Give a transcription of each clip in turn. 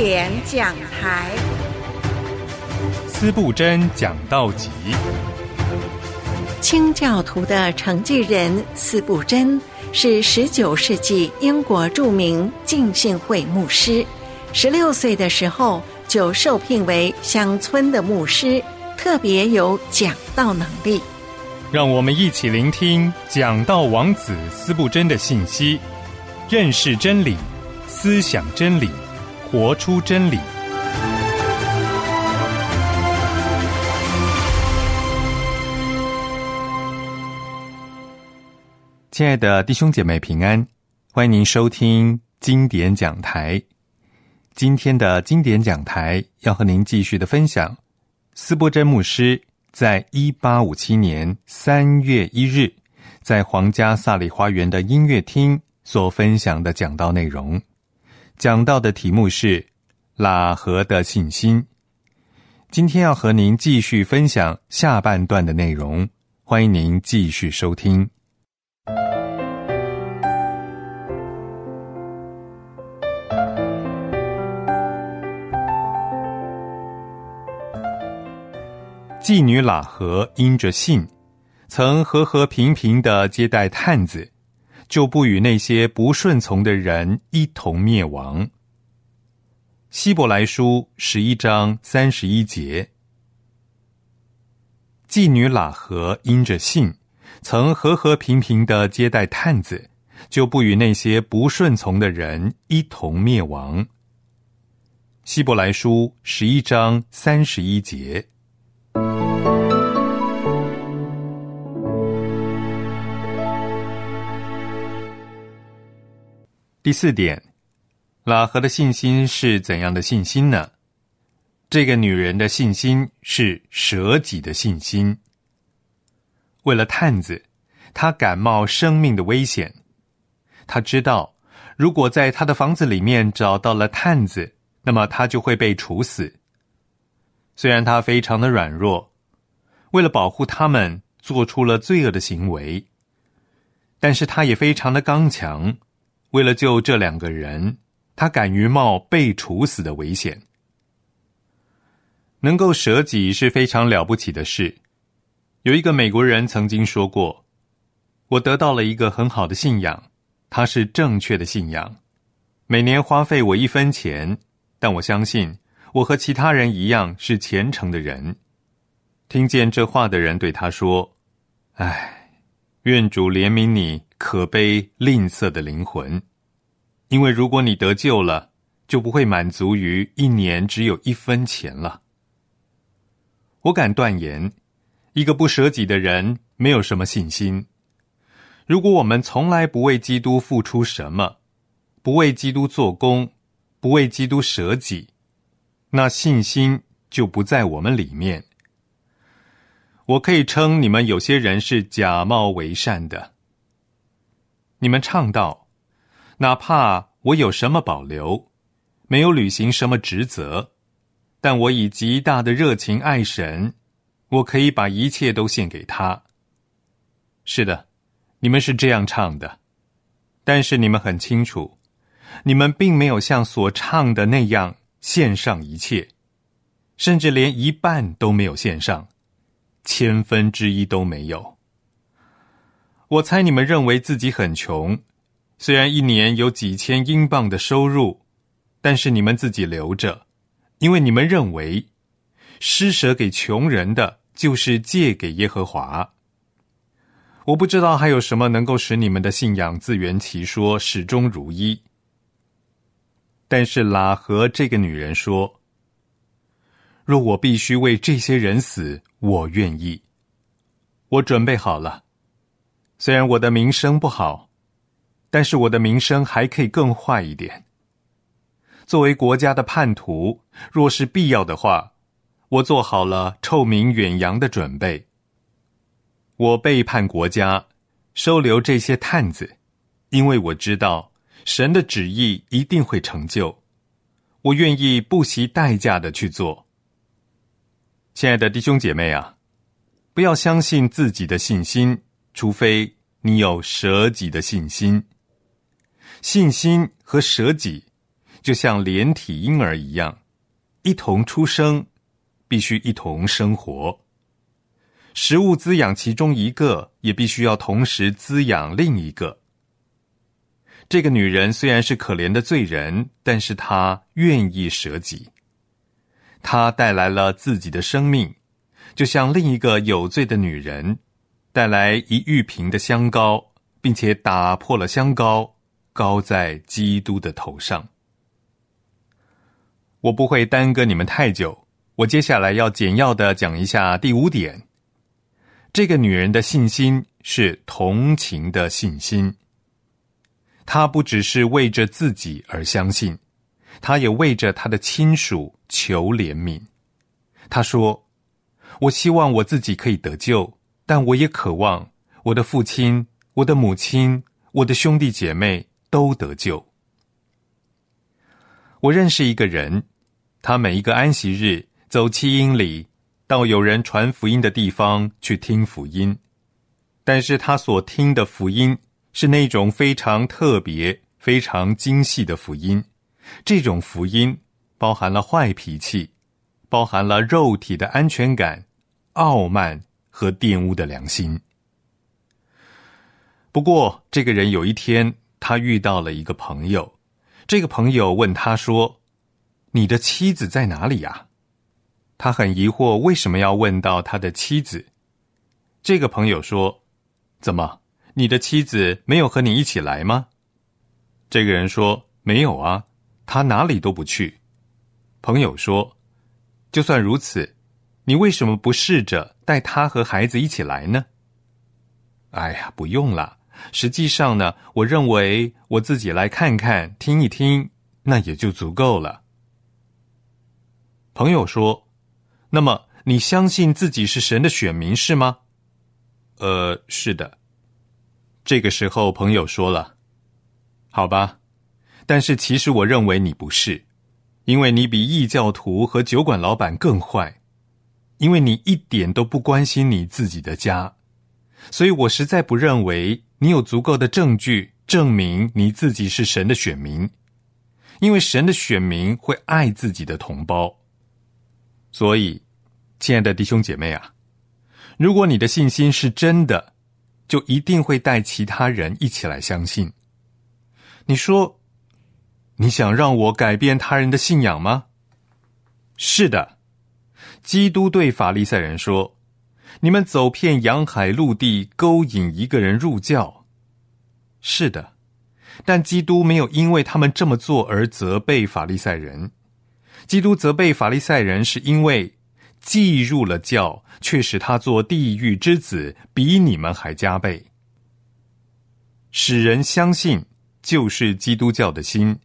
典讲台。司布真讲道集。清教徒的承继人司布真是十九世纪英国著名浸信会牧师。十六岁的时候就受聘为乡村的牧师，特别有讲道能力。让我们一起聆听讲道王子司布真的信息，认识真理，思想真理，活出真理。亲爱的弟兄姐妹平安，欢迎您收听经典讲台。今天的经典讲台要和您继续的分享斯波珍牧师在一八五七年三月一日在皇家萨里花园的音乐厅所分享的讲道内容。讲到的题目是喇合的信心。今天要和您继续分享下半段的内容，欢迎您继续收听。妓女喇合因着信，曾和和平平的接待探子，就不与那些不顺从的人一同灭亡。希伯来书十一章三十一节，妓女喇合因着信，曾和和平平的接待探子，就不与那些不顺从的人一同灭亡。希伯来书十一章三十一节。第四点，喇合的信心是怎样的信心呢？这个女人的信心是舍己的信心。为了探子，她感冒生命的危险。她知道，如果在她的房子里面找到了探子，那么她就会被处死。虽然她非常的软弱，为了保护他们，做出了罪恶的行为，但是她也非常的刚强。为了救这两个人，他敢于冒被处死的危险。能够舍己是非常了不起的事。有一个美国人曾经说过：“我得到了一个很好的信仰，它是正确的信仰。每年花费我一分钱，但我相信我和其他人一样是虔诚的人。”听见这话的人对他说：“唉，愿主怜悯你。”可悲吝啬的灵魂，因为如果你得救了，就不会满足于一年只有一分钱了。我敢断言，一个不舍己的人没有什么信心。如果我们从来不为基督付出什么，不为基督做工，不为基督舍己，那信心就不在我们里面。我可以称你们有些人是假冒为善的。你们唱道：“哪怕我有什么保留，没有履行什么职责，但我以极大的热情爱神，我可以把一切都献给他。”是的，你们是这样唱的，但是你们很清楚，你们并没有像所唱的那样献上一切，甚至连一半都没有献上，千分之一都没有。我猜你们认为自己很穷，虽然一年有几千英镑的收入，但是你们自己留着，因为你们认为施舍给穷人的就是借给耶和华。我不知道还有什么能够使你们的信仰自圆其说，始终如一。但是拉和这个女人说：“若我必须为这些人死，我愿意。我准备好了。”虽然我的名声不好，但是我的名声还可以更坏一点。作为国家的叛徒，若是必要的话，我做好了臭名远扬的准备。我背叛国家，收留这些探子，因为我知道神的旨意一定会成就。我愿意不惜代价的去做。亲爱的弟兄姐妹啊，不要相信自己的信心。除非你有舍己的信心，信心和舍己就像连体婴儿一样，一同出生，必须一同生活。食物滋养其中一个，也必须要同时滋养另一个。这个女人虽然是可怜的罪人，但是她愿意舍己。她带来了自己的生命，就像另一个有罪的女人带来一玉瓶的香膏，并且打破了香膏，膏在基督的头上。我不会耽搁你们太久，我接下来要简要的讲一下第五点。这个女人的信心是同情的信心。她不只是为着自己而相信，她也为着她的亲属求怜悯。他说：“我希望我自己可以得救，但我也渴望我的父亲、我的母亲、我的兄弟姐妹都得救。”我认识一个人，他每一个安息日走七英里到有人传福音的地方去听福音，但是他所听的福音。是那种非常特别、非常精细的福音。这种福音包含了坏脾气，包含了肉体的安全感、傲慢和玷污的良心。不过，这个人有一天，他遇到了一个朋友。这个朋友问他说：“你的妻子在哪里呀？”他很疑惑，为什么要问到他的妻子？这个朋友说：“怎么？”你的妻子没有和你一起来吗？这个人说：“没有啊，他哪里都不去。”朋友说：“就算如此，你为什么不试着带他和孩子一起来呢？”哎呀，不用了。实际上呢，我认为我自己来看看、听一听，那也就足够了。朋友说：“那么你相信自己是神的选民是吗？”呃，是的。这个时候，朋友说了：“好吧，但是其实我认为你不是，因为你比异教徒和酒馆老板更坏，因为你一点都不关心你自己的家，所以我实在不认为你有足够的证据证明你自己是神的选民，因为神的选民会爱自己的同胞。所以，亲爱的弟兄姐妹啊，如果你的信心是真的。”就一定会带其他人一起来相信。你说，你想让我改变他人的信仰吗？是的，基督对法利赛人说：“你们走遍洋海陆地，勾引一个人入教。”是的，但基督没有因为他们这么做而责备法利赛人。基督责备法利赛人，是因为。既入了教，却使他做地狱之子，比你们还加倍。使人相信，就是基督教的心。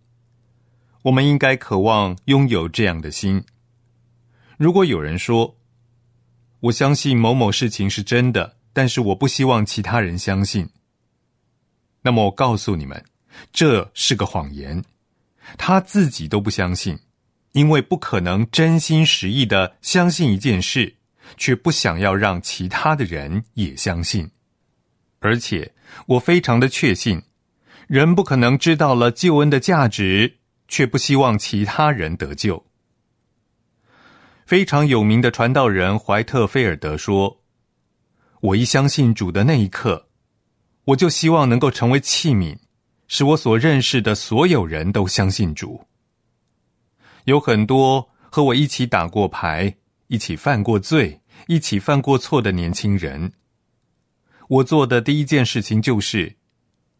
我们应该渴望拥有这样的心。如果有人说：“我相信某某事情是真的，但是我不希望其他人相信。”那么我告诉你们，这是个谎言。他自己都不相信。因为不可能真心实意的相信一件事，却不想要让其他的人也相信。而且我非常的确信，人不可能知道了救恩的价值，却不希望其他人得救。非常有名的传道人怀特菲尔德说：“我一相信主的那一刻，我就希望能够成为器皿，使我所认识的所有人都相信主。”有很多和我一起打过牌、一起犯过罪、一起犯过错的年轻人。我做的第一件事情就是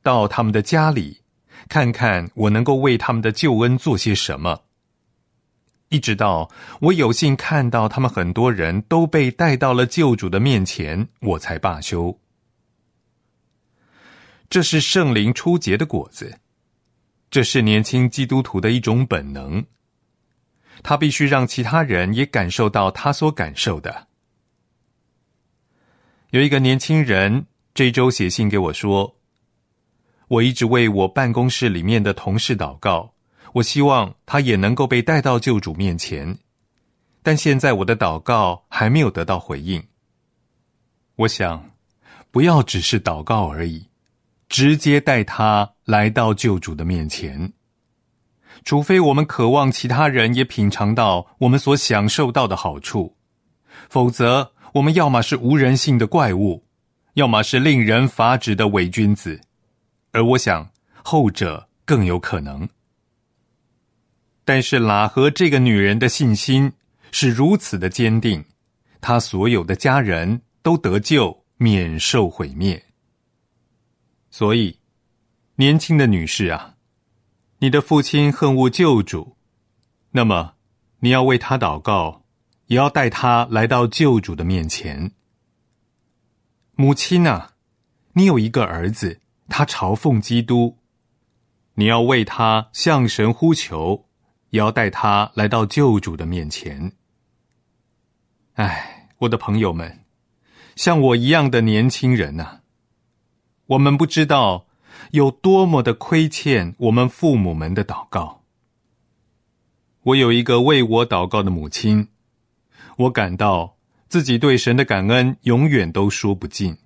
到他们的家里，看看我能够为他们的救恩做些什么。一直到我有幸看到他们很多人都被带到了救主的面前，我才罢休。这是圣灵初结的果子，这是年轻基督徒的一种本能。他必须让其他人也感受到他所感受的。有一个年轻人这周写信给我说：“我一直为我办公室里面的同事祷告，我希望他也能够被带到救主面前，但现在我的祷告还没有得到回应。我想，不要只是祷告而已，直接带他来到救主的面前。”除非我们渴望其他人也品尝到我们所享受到的好处，否则我们要么是无人性的怪物，要么是令人发指的伪君子。而我想，后者更有可能。但是喇合这个女人的信心是如此的坚定，她所有的家人都得救，免受毁灭。所以，年轻的女士啊。你的父亲恨恶救主，那么你要为他祷告，也要带他来到救主的面前。母亲啊，你有一个儿子，他朝奉基督，你要为他向神呼求，也要带他来到救主的面前。哎，我的朋友们，像我一样的年轻人呐，我们不知道。有多么的亏欠我们父母们的祷告。我有一个为我祷告的母亲，我感到自己对神的感恩永远都说不尽。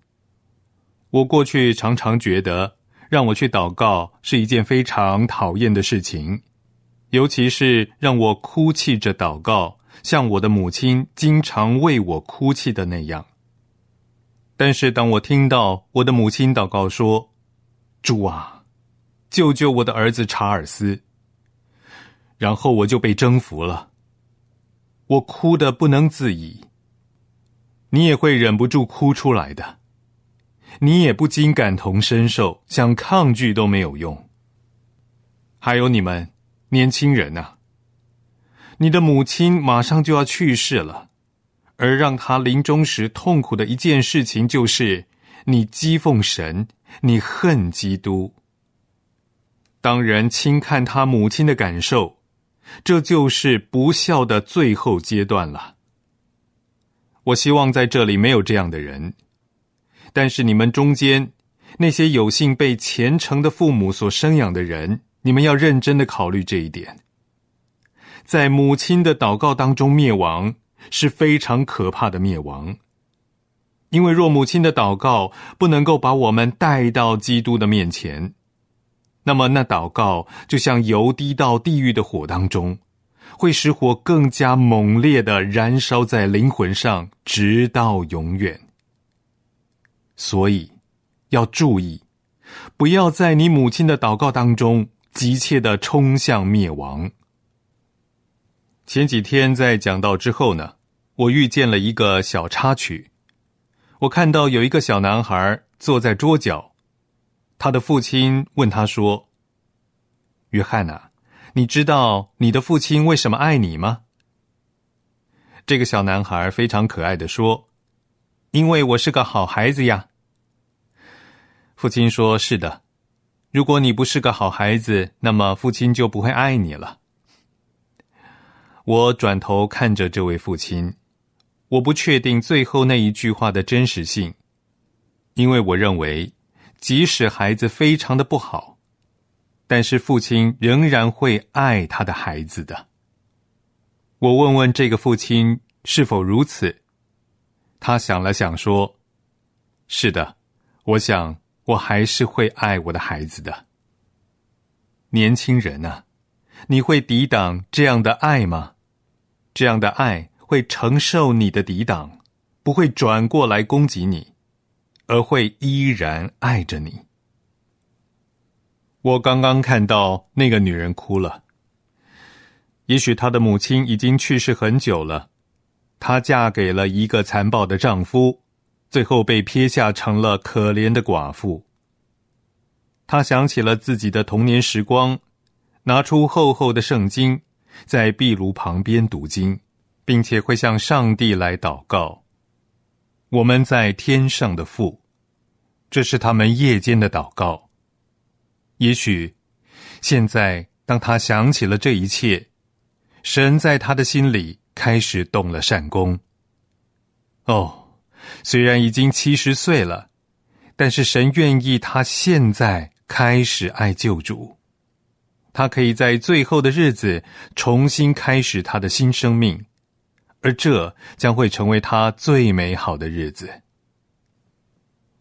我过去常常觉得让我去祷告是一件非常讨厌的事情，尤其是让我哭泣着祷告，像我的母亲经常为我哭泣的那样。但是当我听到我的母亲祷告说，主啊，救救我的儿子查尔斯！然后我就被征服了，我哭得不能自已。你也会忍不住哭出来的，你也不禁感同身受，想抗拒都没有用。还有你们年轻人呐，你的母亲马上就要去世了，而让他临终时痛苦的一件事情就是。你讥讽神，你恨基督。当人轻看他母亲的感受，这就是不孝的最后阶段了。我希望在这里没有这样的人，但是你们中间那些有幸被虔诚的父母所生养的人，你们要认真的考虑这一点。在母亲的祷告当中灭亡是非常可怕的灭亡。因为若母亲的祷告不能够把我们带到基督的面前，那么那祷告就像油滴到地狱的火当中，会使火更加猛烈的燃烧在灵魂上，直到永远。所以要注意，不要在你母亲的祷告当中急切的冲向灭亡。前几天在讲道之后呢，我遇见了一个小插曲。我看到有一个小男孩坐在桌角，他的父亲问他说：“约翰呐，你知道你的父亲为什么爱你吗？”这个小男孩非常可爱的说：“因为我是个好孩子呀。”父亲说：“是的，如果你不是个好孩子，那么父亲就不会爱你了。”我转头看着这位父亲。我不确定最后那一句话的真实性，因为我认为，即使孩子非常的不好，但是父亲仍然会爱他的孩子的。我问问这个父亲是否如此，他想了想说：“是的，我想我还是会爱我的孩子的。”年轻人啊，你会抵挡这样的爱吗？这样的爱？会承受你的抵挡，不会转过来攻击你，而会依然爱着你。我刚刚看到那个女人哭了。也许她的母亲已经去世很久了，她嫁给了一个残暴的丈夫，最后被撇下成了可怜的寡妇。她想起了自己的童年时光，拿出厚厚的圣经，在壁炉旁边读经。并且会向上帝来祷告。我们在天上的父，这是他们夜间的祷告。也许现在，当他想起了这一切，神在他的心里开始动了善功。哦，虽然已经七十岁了，但是神愿意他现在开始爱救主。他可以在最后的日子重新开始他的新生命。而这将会成为他最美好的日子。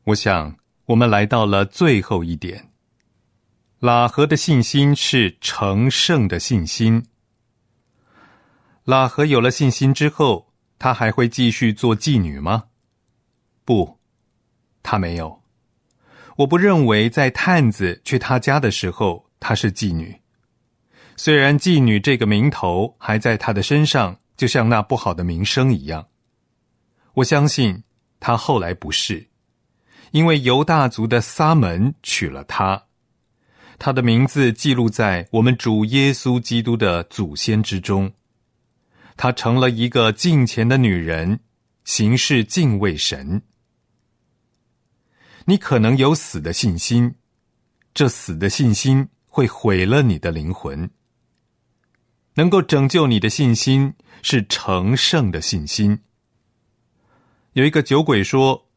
我想，我们来到了最后一点。喇合的信心是成圣的信心。喇合有了信心之后，她还会继续做妓女吗？不，她没有。我不认为在探子去他家的时候，她是妓女。虽然妓女这个名头还在她的身上，就像那不好的名声一样。我相信她后来不是，因为犹大族的撒门娶了她，她的名字记录在我们主耶稣基督的祖先之中。她成了一个敬虔的女人，行事敬畏神。你可能有死的信心，这死的信心会毁了你的灵魂。能够拯救你的信心是成圣的信心。有一个酒鬼说：“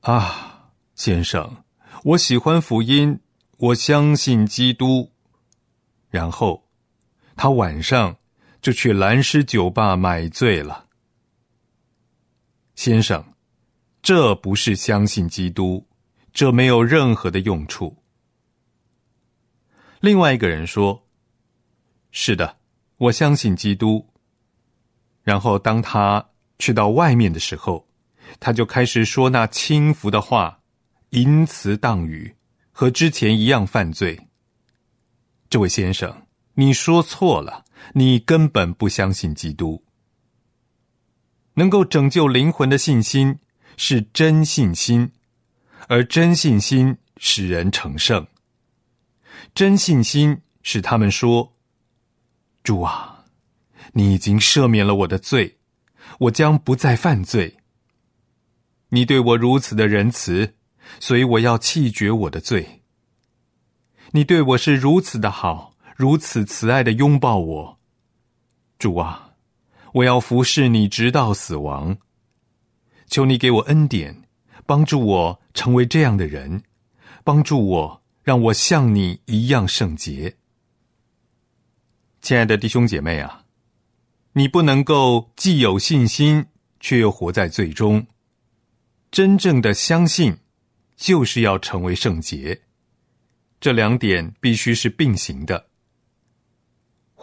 啊，先生，我喜欢福音，我相信基督。”然后他晚上就去蓝狮酒吧买醉了。先生，这不是相信基督。这没有任何的用处。另外一个人说：“是的，我相信基督。”然后当他去到外面的时候，他就开始说那轻浮的话，淫词荡语，和之前一样犯罪。这位先生，你说错了，你根本不相信基督。能够拯救灵魂的信心是真信心。而真信心使人成圣。真信心使他们说：“主啊，你已经赦免了我的罪，我将不再犯罪。你对我如此的仁慈，所以我要弃绝我的罪。你对我是如此的好，如此慈爱的拥抱我。主啊，我要服侍你直到死亡。求你给我恩典。”帮助我成为这样的人，帮助我让我像你一样圣洁。亲爱的弟兄姐妹啊，你不能够既有信心却又活在最终。真正的相信，就是要成为圣洁。这两点必须是并行的。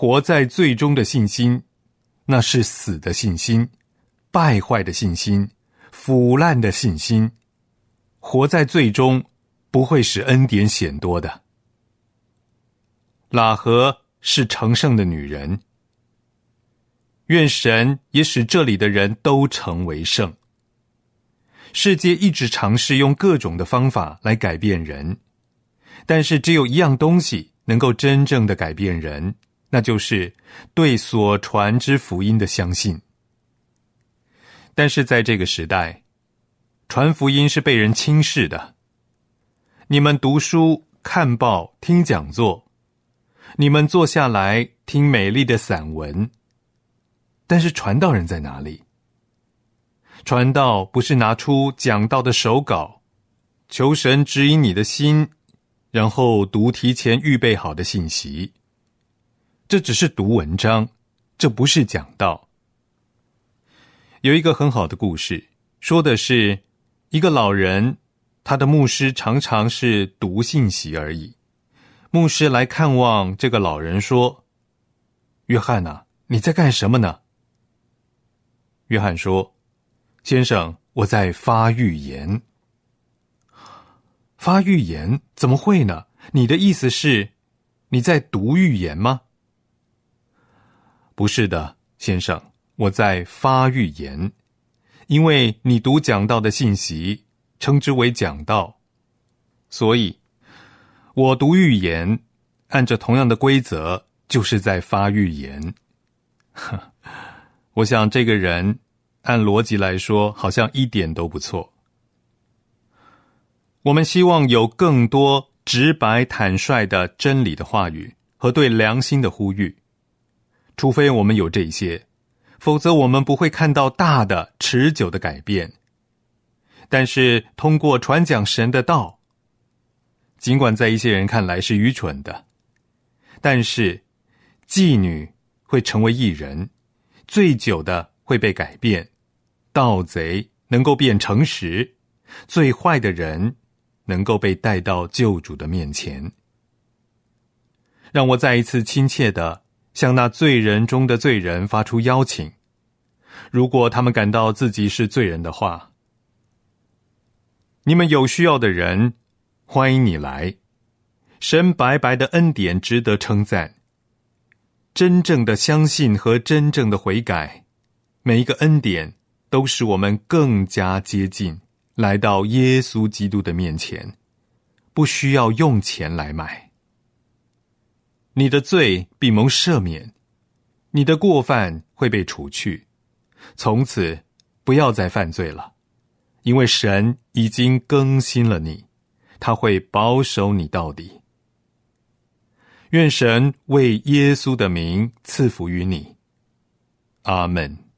活在最终的信心，那是死的信心，败坏的信心。腐烂的信心，活在最终不会使恩典显多的。喇合是成圣的女人，愿神也使这里的人都成为圣。世界一直尝试用各种的方法来改变人，但是只有一样东西能够真正的改变人，那就是对所传之福音的相信。但是在这个时代，传福音是被人轻视的。你们读书、看报、听讲座，你们坐下来听美丽的散文。但是传道人在哪里？传道不是拿出讲道的手稿，求神指引你的心，然后读提前预备好的信息。这只是读文章，这不是讲道。有一个很好的故事，说的是一个老人，他的牧师常常是读信息而已。牧师来看望这个老人，说：“约翰呐，你在干什么呢？”约翰说：“先生，我在发预言。”发预言怎么会呢？你的意思是你在读预言吗？不是的，先生。我在发预言，因为你读讲道的信息，称之为讲道，所以我读预言，按着同样的规则，就是在发预言。我想这个人按逻辑来说，好像一点都不错。我们希望有更多直白坦率的真理的话语和对良心的呼吁，除非我们有这些。否则，我们不会看到大的、持久的改变。但是，通过传讲神的道，尽管在一些人看来是愚蠢的，但是妓女会成为艺人，醉酒的会被改变，盗贼能够变诚实，最坏的人能够被带到救主的面前。让我再一次亲切的向那罪人中的罪人发出邀请。如果他们感到自己是罪人的话，你们有需要的人，欢迎你来。神白白的恩典值得称赞。真正的相信和真正的悔改，每一个恩典都使我们更加接近，来到耶稣基督的面前，不需要用钱来买。你的罪必蒙赦免，你的过犯会被除去，从此不要再犯罪了，因为神已经更新了你，他会保守你到底。愿神为耶稣的名赐福于你，阿门。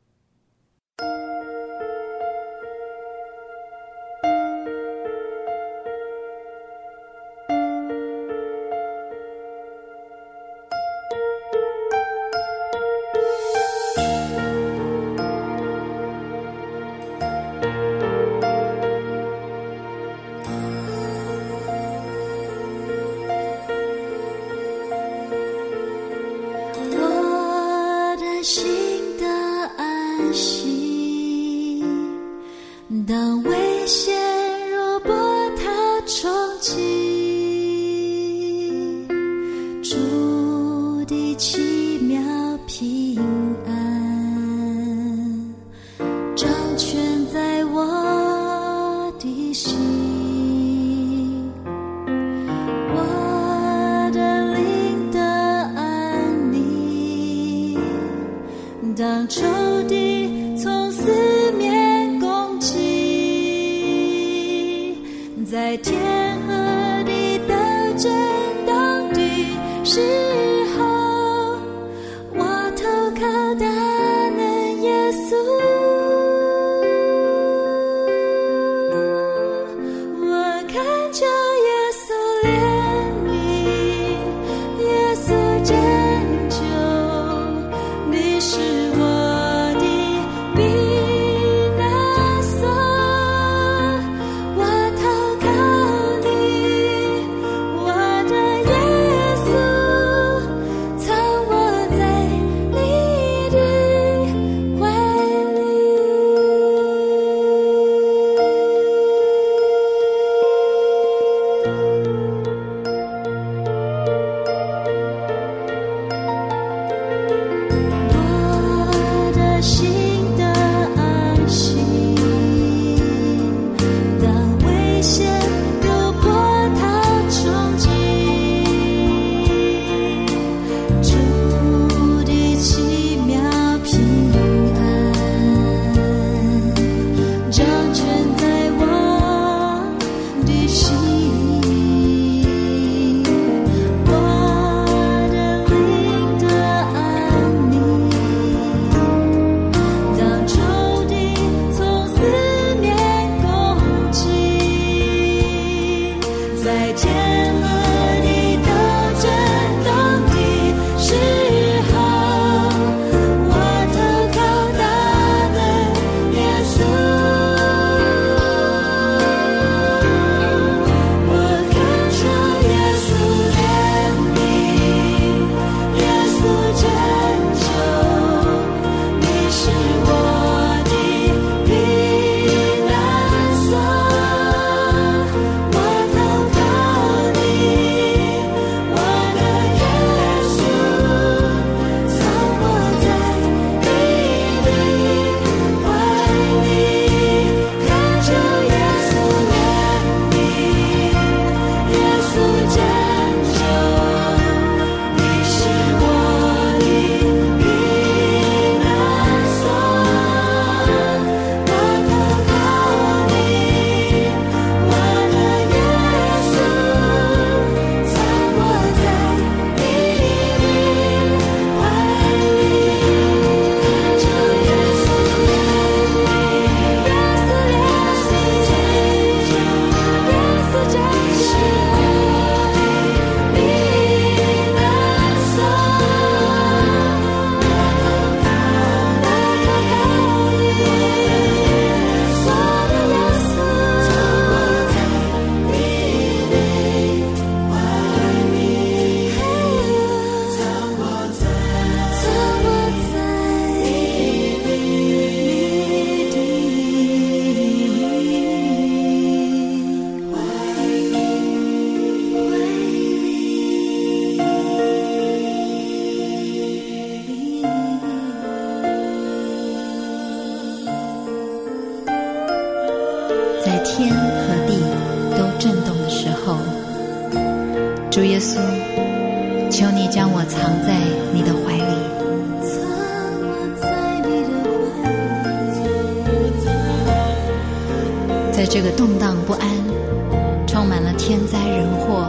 灾人祸、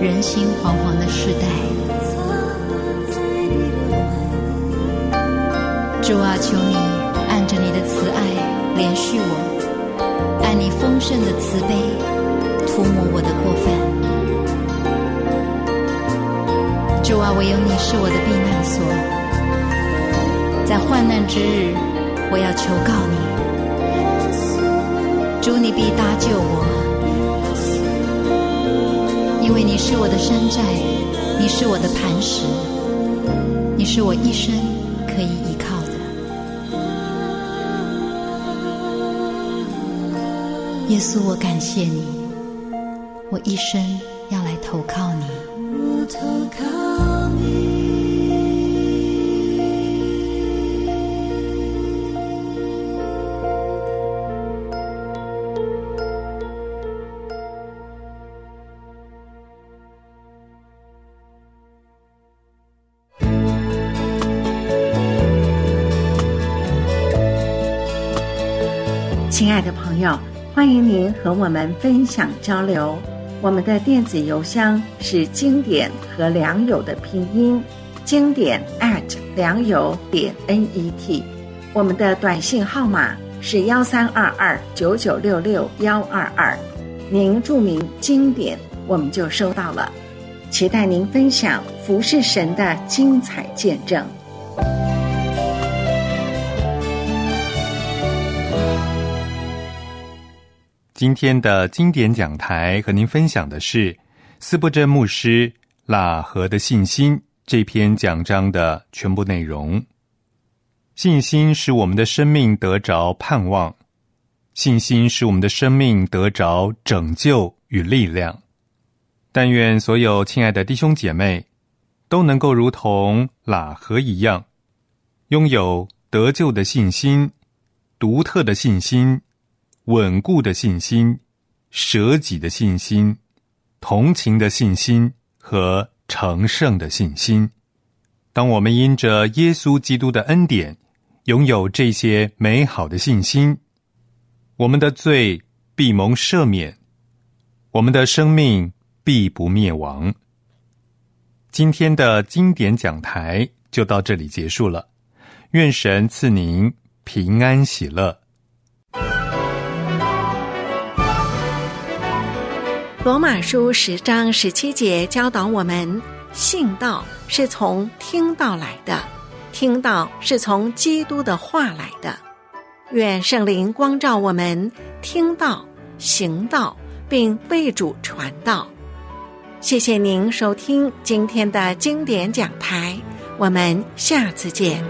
人心惶惶的时代，主啊，求你按着你的慈爱怜恤我，按你丰盛的慈悲涂抹我的过犯。主啊，唯有你是我的避难所，在患难之日，我要求告你。主，你必搭救我，因为你是我的山寨，你是我的磐石，你是我一生可以依靠的。耶稣，我感谢你，我一生要来投靠你。投靠爱的朋友，欢迎您和我们分享交流。我们的电子邮箱是经典和良友的拼音，经典 at 良友点 n e t。我们的短信号码是幺三二二九九六六幺二二，您注明经典，我们就收到了。期待您分享服侍神的精彩见证。今天的经典讲台和您分享的是斯布真牧师《喇合的信心》这篇讲章的全部内容。信心使我们的生命得着盼望，信心使我们的生命得着拯救与力量。但愿所有亲爱的弟兄姐妹都能够如同喇合一样，拥有得救的信心，独特的信心。稳固的信心、舍己的信心、同情的信心和成圣的信心。当我们因着耶稣基督的恩典，拥有这些美好的信心，我们的罪必蒙赦免，我们的生命必不灭亡。今天的经典讲台就到这里结束了。愿神赐您平安喜乐。罗马书十章十七节教导我们：信道是从听道来的，听道是从基督的话来的。愿圣灵光照我们，听道、行道，并为主传道。谢谢您收听今天的经典讲台，我们下次见。